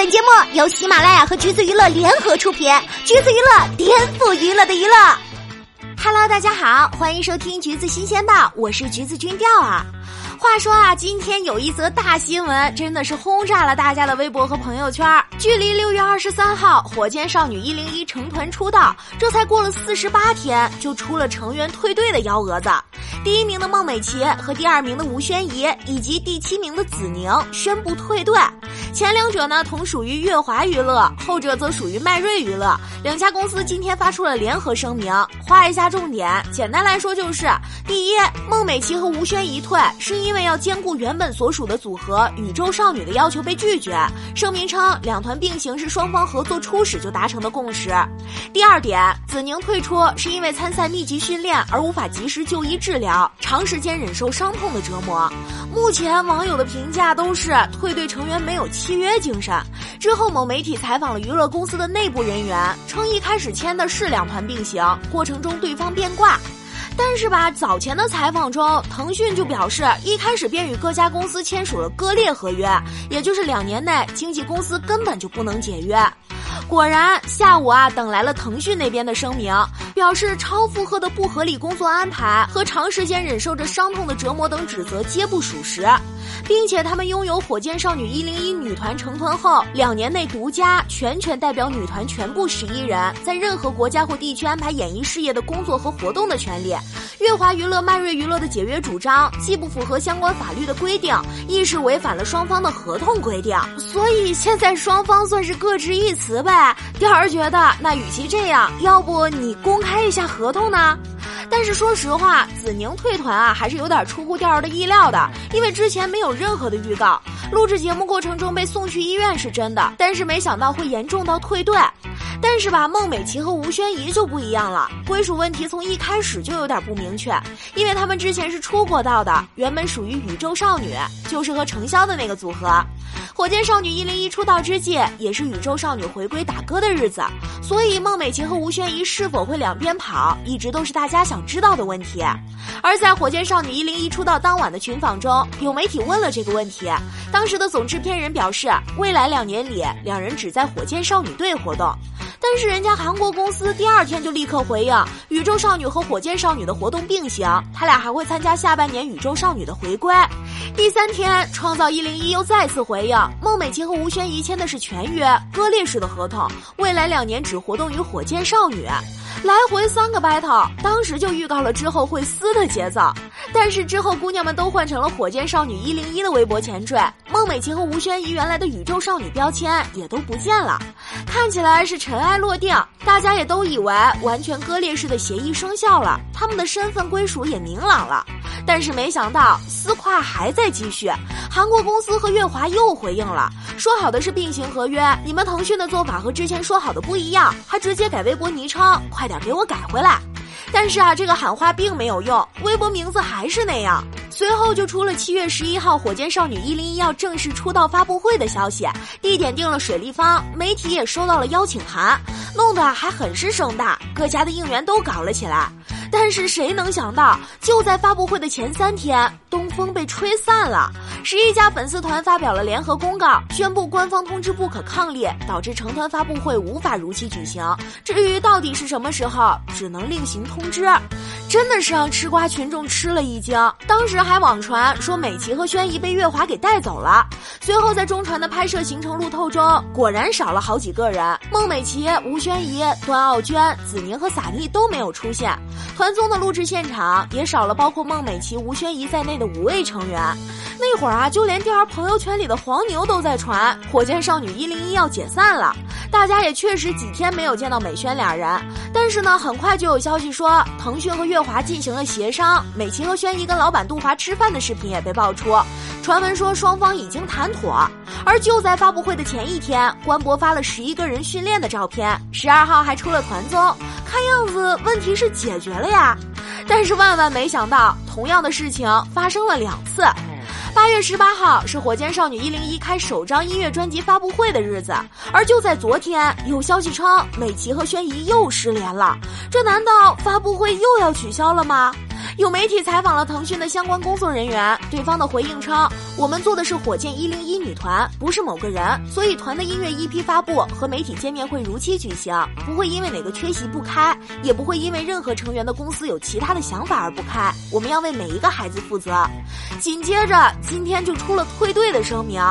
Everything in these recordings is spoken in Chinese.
本节目由喜马拉雅和橘子娱乐联合出品，橘子娱乐颠覆娱乐的娱乐。Hello，大家好，欢迎收听橘子新鲜报，我是橘子君调啊。话说啊，今天有一则大新闻，真的是轰炸了大家的微博和朋友圈。距离六月二十三号火箭少女一零一成团出道，这才过了四十八天，就出了成员退队的幺蛾子。第一名的孟美岐和第二名的吴宣仪，以及第七名的子宁宣布退队。前两者呢同属于乐华娱乐，后者则属于迈锐娱乐。两家公司今天发出了联合声明，画一下重点。简单来说就是：第一，孟美岐和吴宣仪退，是因为要兼顾原本所属的组合宇宙少女的要求被拒绝。声明称，两团并行是双方合作初始就达成的共识。第二点，子宁退出是因为参赛密集训练而无法及时就医治疗，长时间忍受伤痛的折磨。目前网友的评价都是退队成员没有契约精神。之后，某媒体采访了娱乐公司的内部人员，称一开始签的是两团并行，过程中对方变卦。但是吧，早前的采访中，腾讯就表示一开始便与各家公司签署了割裂合约，也就是两年内经纪公司根本就不能解约。果然，下午啊，等来了腾讯那边的声明，表示超负荷的不合理工作安排和长时间忍受着伤痛的折磨等指责皆不属实，并且他们拥有火箭少女一零一女团成团后两年内独家全权代表女团全部十一人在任何国家或地区安排演艺事业的工作和活动的权利。乐华娱乐、迈锐娱乐的解约主张既不符合相关法律的规定，亦是违反了双方的合同规定，所以现在双方算是各执一词呗。调儿觉得，那与其这样，要不你公开一下合同呢？但是说实话，子宁退团啊，还是有点出乎调儿的意料的，因为之前没有任何的预告，录制节目过程中被送去医院是真的，但是没想到会严重到退队。但是吧，孟美岐和吴宣仪就不一样了，归属问题从一开始就有点不明确，因为他们之前是出过道的，原本属于宇宙少女，就是和程潇的那个组合。火箭少女一零一出道之际，也是宇宙少女回归打歌的日子，所以孟美岐和吴宣仪是否会两边跑，一直都是大家想知道的问题。而在火箭少女一零一出道当晚的群访中，有媒体问了这个问题，当时的总制片人表示，未来两年里，两人只在火箭少女队活动。但是人家韩国公司第二天就立刻回应，宇宙少女和火箭少女的活动并行，他俩还会参加下半年宇宙少女的回归。第三天，创造一零一又再次回应，孟美岐和吴宣仪签的是全约割裂式的合同，未来两年只活动于火箭少女。来回三个 battle，当时就预告了之后会撕的节奏，但是之后姑娘们都换成了火箭少女一零一的微博前缀，孟美岐和吴宣仪原来的宇宙少女标签也都不见了，看起来是尘埃落定，大家也都以为完全割裂式的协议生效了，他们的身份归属也明朗了，但是没想到撕胯还在继续。韩国公司和乐华又回应了，说好的是并行合约，你们腾讯的做法和之前说好的不一样，还直接改微博昵称，快点给我改回来。但是啊，这个喊话并没有用，微博名字还是那样。随后就出了七月十一号火箭少女一零一要正式出道发布会的消息，地点定了水立方，媒体也收到了邀请函，弄得还很是盛大，各家的应援都搞了起来。但是谁能想到，就在发布会的前三天，东风被吹散了。十一家粉丝团发表了联合公告，宣布官方通知不可抗力，导致成团发布会无法如期举行。至于到底是什么时候，只能另行通知。真的是让吃瓜群众吃了一惊。当时还网传说美琪和宣仪被月华给带走了。随后在中传的拍摄行程路透中，果然少了好几个人，孟美岐、吴宣仪、段奥娟、子宁和撒妮都没有出现。团综的录制现场也少了包括孟美岐、吴宣仪在内的五位成员。那会儿啊，就连调儿朋友圈里的黄牛都在传火箭少女一零一要解散了。大家也确实几天没有见到美宣俩人，但是呢，很快就有消息说腾讯和乐华进行了协商，美琪和宣仪跟老板杜华吃饭的视频也被爆出，传闻说双方已经谈妥。而就在发布会的前一天，官博发了十一个人训练的照片，十二号还出了团综，看样子问题是解决了呀。但是万万没想到，同样的事情发生了两次。八月十八号是火箭少女一零一开首张音乐专辑发布会的日子，而就在昨天，有消息称美琪和宣仪又失联了。这难道发布会又要取消了吗？有媒体采访了腾讯的相关工作人员，对方的回应称：“我们做的是火箭一零一女团，不是某个人，所以团的音乐 EP 发布和媒体见面会如期举行，不会因为哪个缺席不开，也不会因为任何成员的公司有其他的想法而不开。我们要为每一个孩子负责。”紧接着，今天就出了退队的声明。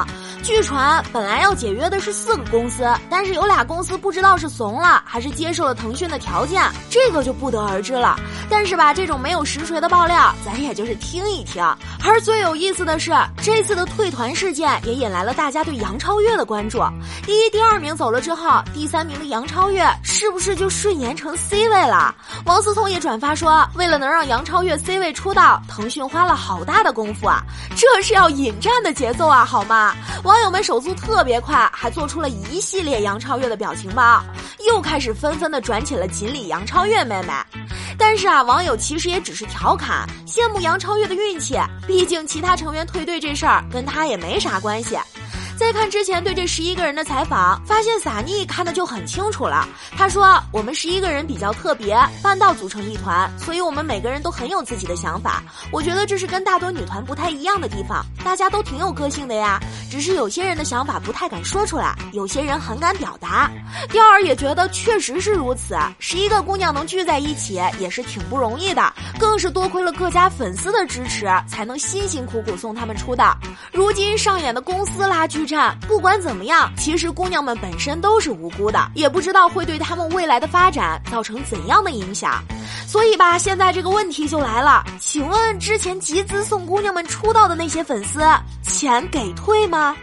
据传，本来要解约的是四个公司，但是有俩公司不知道是怂了还是接受了腾讯的条件，这个就不得而知了。但是吧，这种没有实锤的爆料，咱也就是听一听。而最有意思的是，这次的退团事件也引来了大家对杨超越的关注。第一、第二名走了之后，第三名的杨超越是不是就顺延成 C 位了？王思聪也转发说，为了能让杨超越 C 位出道，腾讯花了好大的功夫啊，这是要引战的节奏啊，好吗？网友们手速特别快，还做出了一系列杨超越的表情包，又开始纷纷的转起了锦鲤杨超越妹妹。但是啊，网友其实也只是调侃，羡慕杨超越的运气，毕竟其他成员退队这事儿跟他也没啥关系。再看之前对这十一个人的采访，发现撒妮看的就很清楚了。他说：“我们十一个人比较特别，半道组成一团，所以我们每个人都很有自己的想法。我觉得这是跟大多女团不太一样的地方，大家都挺有个性的呀。只是有些人的想法不太敢说出来，有些人很敢表达。调儿也觉得确实是如此，十一个姑娘能聚在一起也是挺不容易的，更是多亏了各家粉丝的支持，才能辛辛苦苦送他们出道。如今上演的公司拉锯。”不管怎么样，其实姑娘们本身都是无辜的，也不知道会对她们未来的发展造成怎样的影响。所以吧，现在这个问题就来了，请问之前集资送姑娘们出道的那些粉丝，钱给退吗？